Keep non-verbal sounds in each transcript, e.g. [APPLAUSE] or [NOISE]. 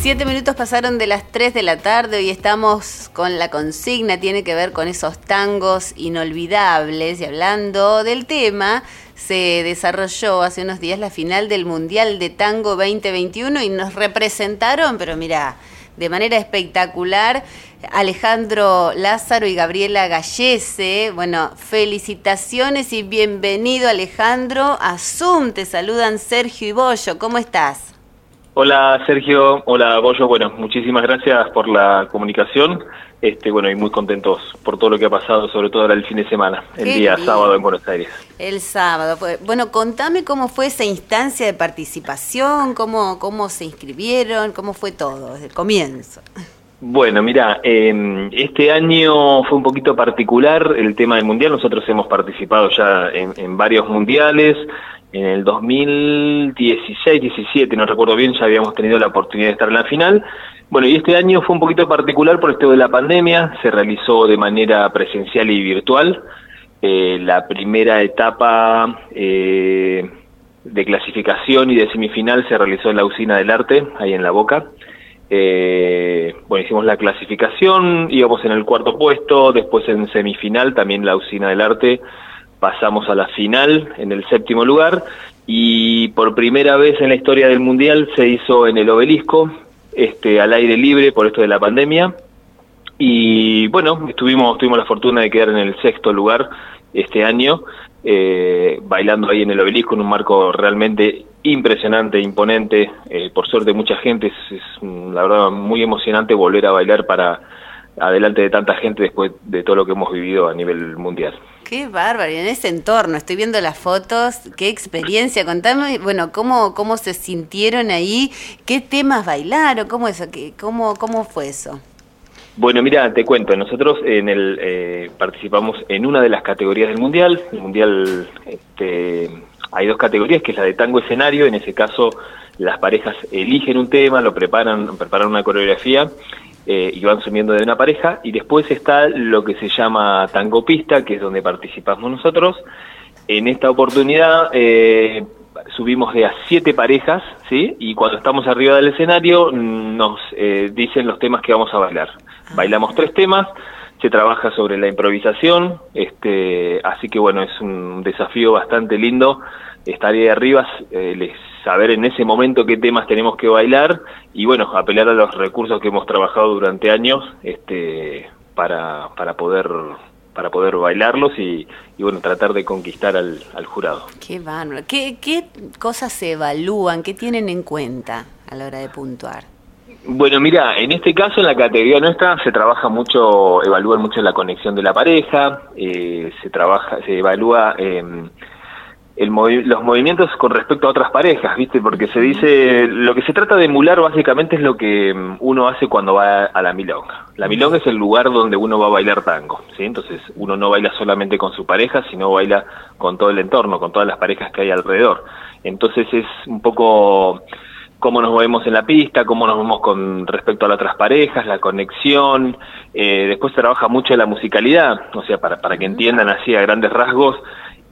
Siete minutos pasaron de las tres de la tarde y estamos con la consigna, tiene que ver con esos tangos inolvidables y hablando del tema, se desarrolló hace unos días la final del Mundial de Tango 2021 y nos representaron, pero mira, de manera espectacular, Alejandro Lázaro y Gabriela Gallese. Bueno, felicitaciones y bienvenido Alejandro. A Zoom te saludan Sergio y Bollo. ¿Cómo estás? Hola Sergio, hola Bollo, bueno, muchísimas gracias por la comunicación, este, bueno, y muy contentos por todo lo que ha pasado, sobre todo ahora el fin de semana, el día sábado en Buenos Aires. El sábado, pues, bueno, contame cómo fue esa instancia de participación, cómo, cómo se inscribieron, cómo fue todo desde el comienzo. Bueno, mira, eh, este año fue un poquito particular el tema del mundial. Nosotros hemos participado ya en, en varios mundiales, en el 2016-17, no recuerdo bien, ya habíamos tenido la oportunidad de estar en la final. Bueno, y este año fue un poquito particular por esto de la pandemia, se realizó de manera presencial y virtual. Eh, la primera etapa eh, de clasificación y de semifinal se realizó en la usina del arte, ahí en La Boca. Eh, bueno, hicimos la clasificación, íbamos en el cuarto puesto, después en semifinal también la usina del arte pasamos a la final en el séptimo lugar y por primera vez en la historia del mundial se hizo en el obelisco, este, al aire libre por esto de la pandemia. Y bueno, estuvimos, tuvimos la fortuna de quedar en el sexto lugar este año, eh, bailando ahí en el obelisco en un marco realmente impresionante, imponente. Eh, por suerte mucha gente, es, es la verdad muy emocionante volver a bailar para adelante de tanta gente después de todo lo que hemos vivido a nivel mundial. Qué bárbaro, en ese entorno, estoy viendo las fotos, qué experiencia, contame, bueno, cómo, cómo se sintieron ahí, qué temas bailaron, cómo eso, qué, cómo, cómo fue eso. Bueno, mira, te cuento, nosotros en el eh, participamos en una de las categorías del mundial, el mundial, este, hay dos categorías, que es la de tango escenario, en ese caso las parejas eligen un tema, lo preparan, preparan una coreografía eh, y van subiendo de una pareja, y después está lo que se llama tango pista, que es donde participamos nosotros. En esta oportunidad eh, subimos de a siete parejas, ¿sí? Y cuando estamos arriba del escenario nos eh, dicen los temas que vamos a bailar. Ah. Bailamos tres temas, se trabaja sobre la improvisación, este, así que bueno, es un desafío bastante lindo estar ahí arriba, eh, les saber en ese momento qué temas tenemos que bailar y bueno, apelar a los recursos que hemos trabajado durante años este, para, para poder para poder bailarlos y, y bueno, tratar de conquistar al, al jurado. Qué bárbaro. ¿Qué, ¿Qué cosas se evalúan, qué tienen en cuenta a la hora de puntuar? Bueno, mira, en este caso, en la categoría nuestra, se trabaja mucho, evalúan mucho la conexión de la pareja, eh, se trabaja, se evalúa eh, el los movimientos con respecto a otras parejas, ¿viste? Porque se dice, lo que se trata de emular básicamente es lo que mm, uno hace cuando va a la milonga. La milonga es el lugar donde uno va a bailar tango, ¿sí? Entonces uno no baila solamente con su pareja, sino baila con todo el entorno, con todas las parejas que hay alrededor. Entonces es un poco cómo nos movemos en la pista, cómo nos movemos con respecto a las otras parejas, la conexión. Eh, después se trabaja mucho la musicalidad, o sea, para, para que entiendan así a grandes rasgos,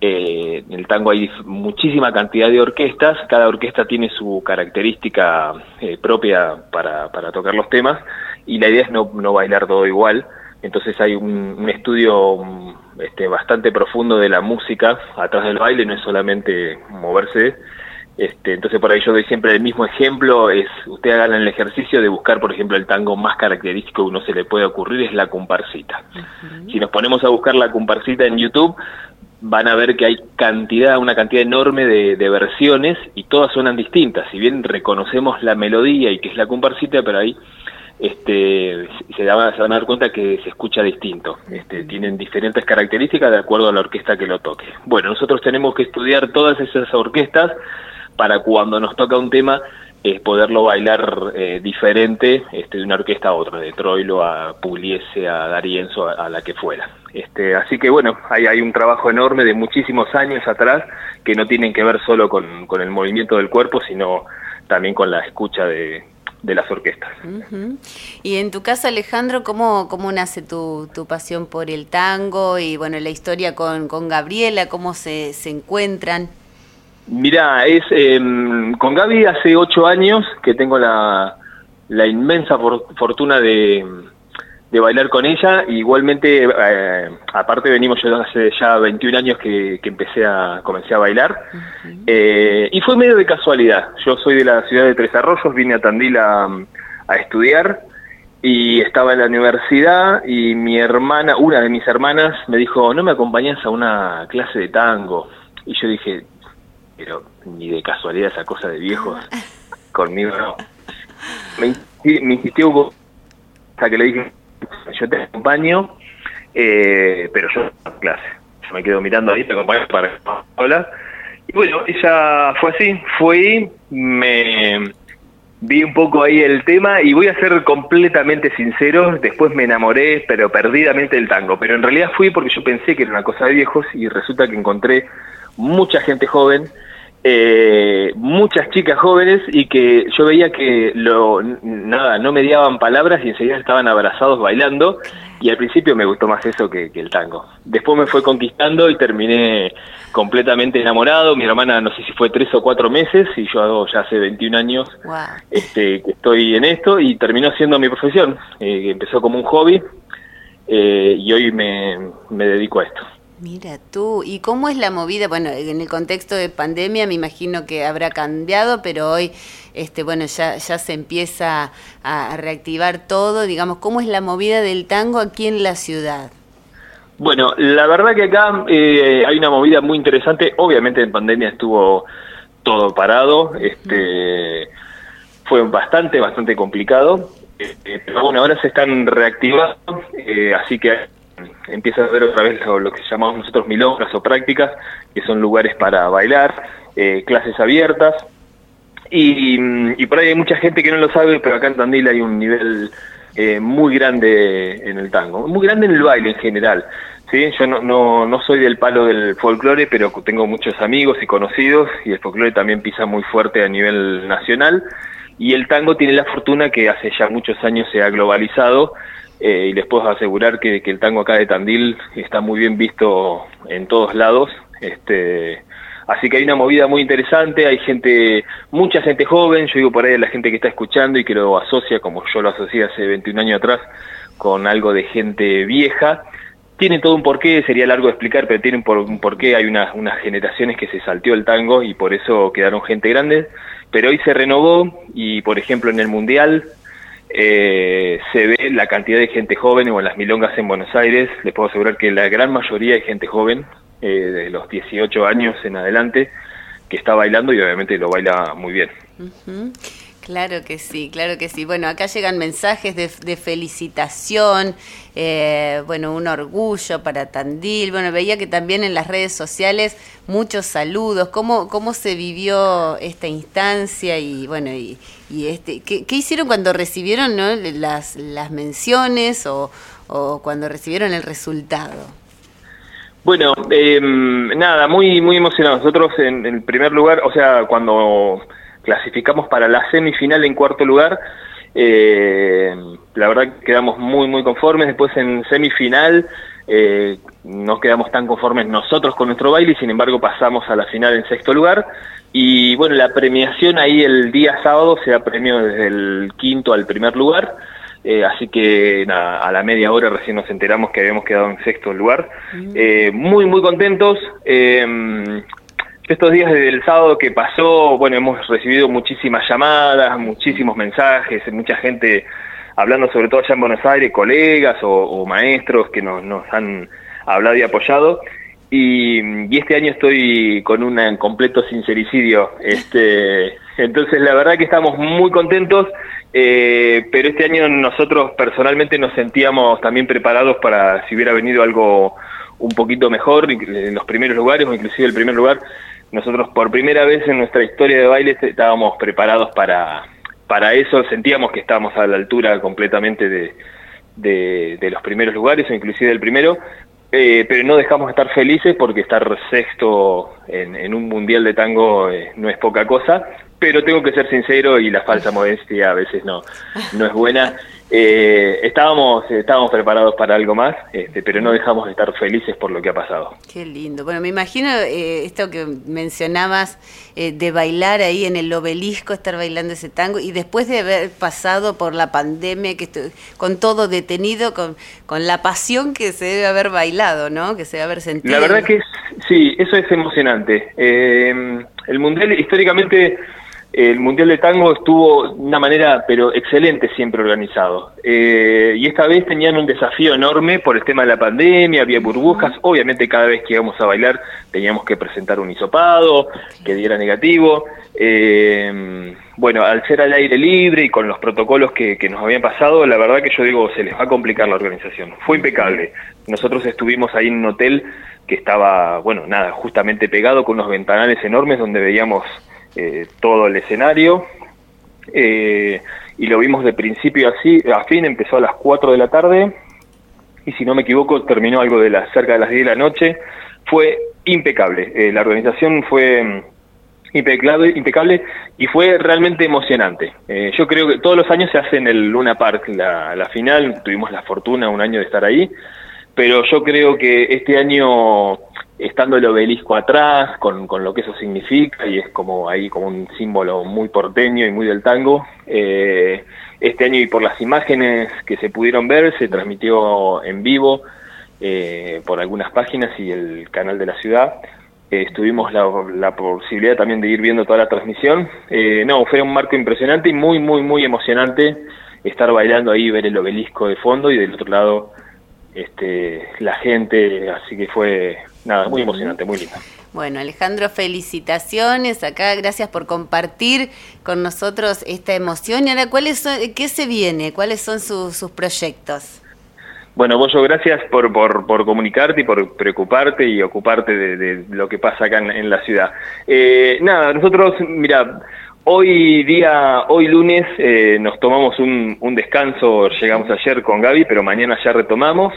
eh, en el tango hay muchísima cantidad de orquestas, cada orquesta tiene su característica eh, propia para, para, tocar los temas y la idea es no, no bailar todo igual. Entonces hay un, un estudio este, bastante profundo de la música atrás del baile, no es solamente moverse. Este, entonces por ahí yo doy siempre el mismo ejemplo, es usted hagan el ejercicio de buscar, por ejemplo, el tango más característico que uno se le puede ocurrir es la comparsita. Si nos ponemos a buscar la comparsita en YouTube, van a ver que hay cantidad, una cantidad enorme de, de, versiones y todas suenan distintas. Si bien reconocemos la melodía y que es la comparsita, pero ahí este, se, da, se van a dar cuenta que se escucha distinto. Este, tienen diferentes características de acuerdo a la orquesta que lo toque. Bueno, nosotros tenemos que estudiar todas esas orquestas para cuando nos toca un tema es poderlo bailar eh, diferente este, de una orquesta a otra, de Troilo a Pugliese, a Darienzo, a, a, la que fuera. Este, así que bueno, hay, hay un trabajo enorme de muchísimos años atrás que no tienen que ver solo con, con el movimiento del cuerpo, sino también con la escucha de, de las orquestas. Y en tu caso, Alejandro, ¿cómo, cómo nace tu, tu, pasión por el tango y bueno, la historia con, con Gabriela, cómo se, se encuentran? Mira, es eh, con Gaby hace ocho años que tengo la, la inmensa fortuna de, de bailar con ella. Igualmente, eh, aparte venimos yo hace ya 21 años que, empecé a, comencé a bailar. Eh, y fue medio de casualidad. Yo soy de la ciudad de Tres Arroyos, vine a Tandil a, estudiar y estaba en la universidad y mi hermana, una de mis hermanas, me dijo, ¿no me acompañas a una clase de tango? Y yo dije, pero ni de casualidad esa cosa de viejos, [LAUGHS] conmigo no. Me, me insistió un hasta que le dije, yo te acompaño, eh, pero yo no clase. Yo me quedo mirando ahí, te acompaño para hablar. Y bueno, ella fue así, fue me vi un poco ahí el tema y voy a ser completamente sincero, después me enamoré, pero perdidamente del tango. Pero en realidad fui porque yo pensé que era una cosa de viejos y resulta que encontré mucha gente joven eh, muchas chicas jóvenes y que yo veía que lo, nada, no mediaban palabras y enseguida estaban abrazados bailando y al principio me gustó más eso que, el tango. Después me fue conquistando y terminé completamente enamorado. Mi hermana no sé si fue tres o cuatro meses y yo ya hace 21 años este, que estoy en esto y terminó siendo mi profesión. Eh, empezó como un hobby eh, y hoy me dedico a esto. Mira tú, ¿y cómo es la movida? Bueno, en el contexto de pandemia me imagino que habrá cambiado, pero hoy, este, bueno, ya, ya se empieza a, reactivar todo. Digamos, ¿cómo es la movida del tango aquí en la ciudad? Bueno, la verdad que acá eh, hay una movida muy interesante. Obviamente en pandemia estuvo todo parado, este, fue bastante, bastante complicado. Eh, pero bueno, ahora se están reactivando, eh, así que empieza a ver otra vez lo, que llamamos nosotros milongas o prácticas, que son lugares para bailar, eh, clases abiertas. Y, por ahí hay mucha gente que no lo sabe, pero acá en Tandil hay un nivel eh, muy grande en el tango, muy grande en el baile en general. ¿sí? Yo no, no, no soy del palo del folclore, pero tengo muchos amigos y conocidos, y el folclore también pisa muy fuerte a nivel nacional. Y el tango tiene la fortuna que hace ya muchos años se ha globalizado eh, y les puedo asegurar que, el tango acá de Tandil está muy bien visto en todos lados. Este, así que hay una movida muy interesante, hay gente, mucha gente joven, yo digo por ahí la gente que está escuchando y que lo asocia, como yo lo asocié hace 21 años atrás, con algo de gente vieja. Tiene todo un porqué, sería largo de explicar, pero tiene un, porqué. Hay unas generaciones que se salteó el tango y por eso quedaron gente grande. Pero hoy se renovó y, por ejemplo, en el Mundial eh, se ve la cantidad de gente joven o en las milongas en Buenos Aires. Les puedo asegurar que la gran mayoría es gente joven, eh, de los 18 años en adelante, que está bailando y obviamente lo baila muy bien. Claro que sí, claro que sí. Bueno, acá llegan mensajes de, felicitación, eh, bueno, un orgullo para Tandil. Bueno, veía que también en las redes sociales muchos saludos. ¿Cómo, cómo se vivió esta instancia y bueno, y, este, ¿qué, hicieron cuando recibieron las, menciones o, cuando recibieron el resultado? Bueno, em, nada, muy muy emocionados. Nosotros en el primer lugar, o sea, cuando clasificamos para la semifinal en cuarto lugar. Eh, la verdad quedamos muy, muy conformes. Después en semifinal eh, no quedamos tan conformes nosotros con nuestro baile y sin embargo pasamos a la final en sexto lugar. Y bueno, la premiación ahí el día sábado se da premio desde el quinto al primer lugar. Eh, así que a la media hora recién nos enteramos que habíamos quedado en sexto lugar. Mm. Eh, muy, muy contentos. Eh, estos días del sábado que pasó, bueno, hemos recibido muchísimas llamadas, muchísimos mensajes, mucha gente hablando sobre todo allá en Buenos Aires, colegas o, maestros que nos, nos, han hablado y apoyado. Y, este año estoy con un completo sincericidio. Este, [LAUGHS] entonces, la verdad que estamos muy contentos, eh, pero este año nosotros personalmente nos sentíamos también preparados para si hubiera venido algo un poquito mejor en los primeros lugares o inclusive el primer lugar nosotros por primera vez en nuestra historia de baile estábamos preparados para, para eso, sentíamos que estábamos a la altura completamente de, de, los primeros lugares o inclusive del primero, eh, pero no dejamos de estar felices porque estar sexto en, un mundial de tango eh, no es poca cosa, pero tengo que ser sincero y la falsa [LAUGHS] modestia a veces no, no es buena. Eh, estábamos, estábamos preparados para algo más, este, pero no dejamos de estar felices por lo que ha pasado. Qué lindo. Bueno, me imagino eh, esto que mencionabas eh, de bailar ahí en el obelisco, estar bailando ese tango, y después de haber pasado por la pandemia, que con todo detenido, con, con la pasión que se debe haber bailado, ¿no? Que se debe haber sentido. La verdad que sí, eso es emocionante. el Mundial históricamente el Mundial de Tango estuvo de una manera, pero excelente, siempre organizado. Eh, y esta vez tenían un desafío enorme por el tema de la pandemia, había burbujas. Obviamente, cada vez que íbamos a bailar teníamos que presentar un hisopado que diera negativo. Eh, bueno, al ser al aire libre y con los protocolos que, que nos habían pasado, la verdad que yo digo, se les va a complicar la organización. Fue impecable. Nosotros estuvimos ahí en un hotel que estaba, bueno, nada, justamente pegado con unos ventanales enormes donde veíamos eh, todo el escenario. Eh, y lo vimos de principio así, a fin, empezó a las 4 de la tarde y si no me equivoco terminó algo de la, cerca de las 10 de la noche. Fue impecable, eh, la organización fue mm, impecable, impecable y fue realmente emocionante. yo creo que todos los años se hace en el Luna Park la, la final, tuvimos la fortuna un año de estar ahí, pero yo creo que este año estando el obelisco atrás, con, con, lo que eso significa, y es como ahí como un símbolo muy porteño y muy del tango. Eh, este año y por las imágenes que se pudieron ver, se transmitió en vivo eh, por algunas páginas y el canal de la ciudad. Eh, estuvimos la, la, posibilidad también de ir viendo toda la transmisión. no, fue un marco impresionante y muy, muy, muy emocionante estar bailando ahí, ver el obelisco de fondo y del otro lado este, la gente, así que fue nada, muy emocionante, muy lindo. Bueno, Alejandro, felicitaciones acá, gracias por compartir con nosotros esta emoción. Y ahora, ¿cuáles son, ¿qué se viene? ¿Cuáles son sus proyectos? Bueno, Bollo, gracias por, por, por, comunicarte y por preocuparte y ocuparte de, lo que pasa acá en, la ciudad. Eh, nada, nosotros, mira, hoy día, hoy lunes, eh, nos tomamos un, un descanso, llegamos ayer con Gaby, pero mañana ya retomamos.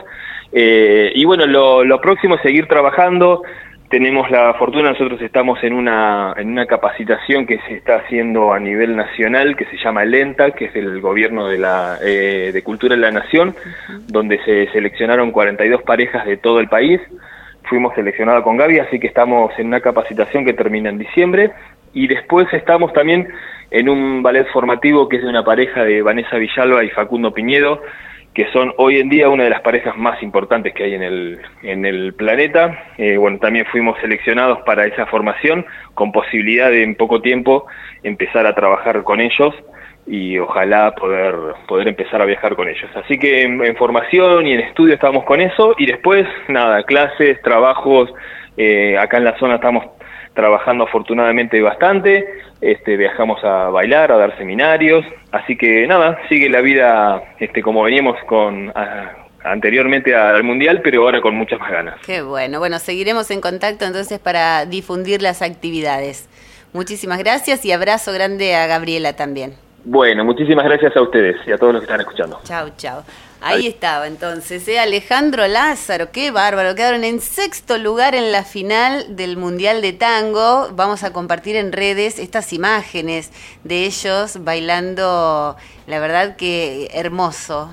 Eh, y bueno, lo, próximo es seguir trabajando. Tenemos la fortuna, nosotros estamos en una, en una capacitación que se está haciendo a nivel nacional, que se llama LENTA, que es el Gobierno de, la, eh, de Cultura de la Nación, donde se seleccionaron 42 parejas de todo el país. Fuimos seleccionados con Gaby, así que estamos en una capacitación que termina en diciembre. Y después estamos también en un ballet formativo que es de una pareja de Vanessa Villalba y Facundo Piñedo, que son hoy en día una de las parejas más importantes que hay en el, en el planeta. Eh, bueno, también fuimos seleccionados para esa formación con posibilidad de en poco tiempo empezar a trabajar con ellos y ojalá poder, poder empezar a viajar con ellos. Así que en, formación y en estudio estamos con eso y después, nada, clases, trabajos, eh, acá en la zona estamos trabajando afortunadamente bastante, este, viajamos a bailar, a dar seminarios, así que nada, sigue la vida este, como veníamos con anteriormente al Mundial, pero ahora con muchas más ganas. Qué bueno, bueno, seguiremos en contacto entonces para difundir las actividades. Muchísimas gracias y abrazo grande a Gabriela también. Bueno, muchísimas gracias a ustedes y a todos los que están escuchando. Chao, chao. Ahí estaba entonces, ¿eh? Alejandro Lázaro, qué bárbaro, quedaron en sexto lugar en la final del Mundial de Tango. Vamos a compartir en redes estas imágenes de ellos bailando, la verdad que hermoso.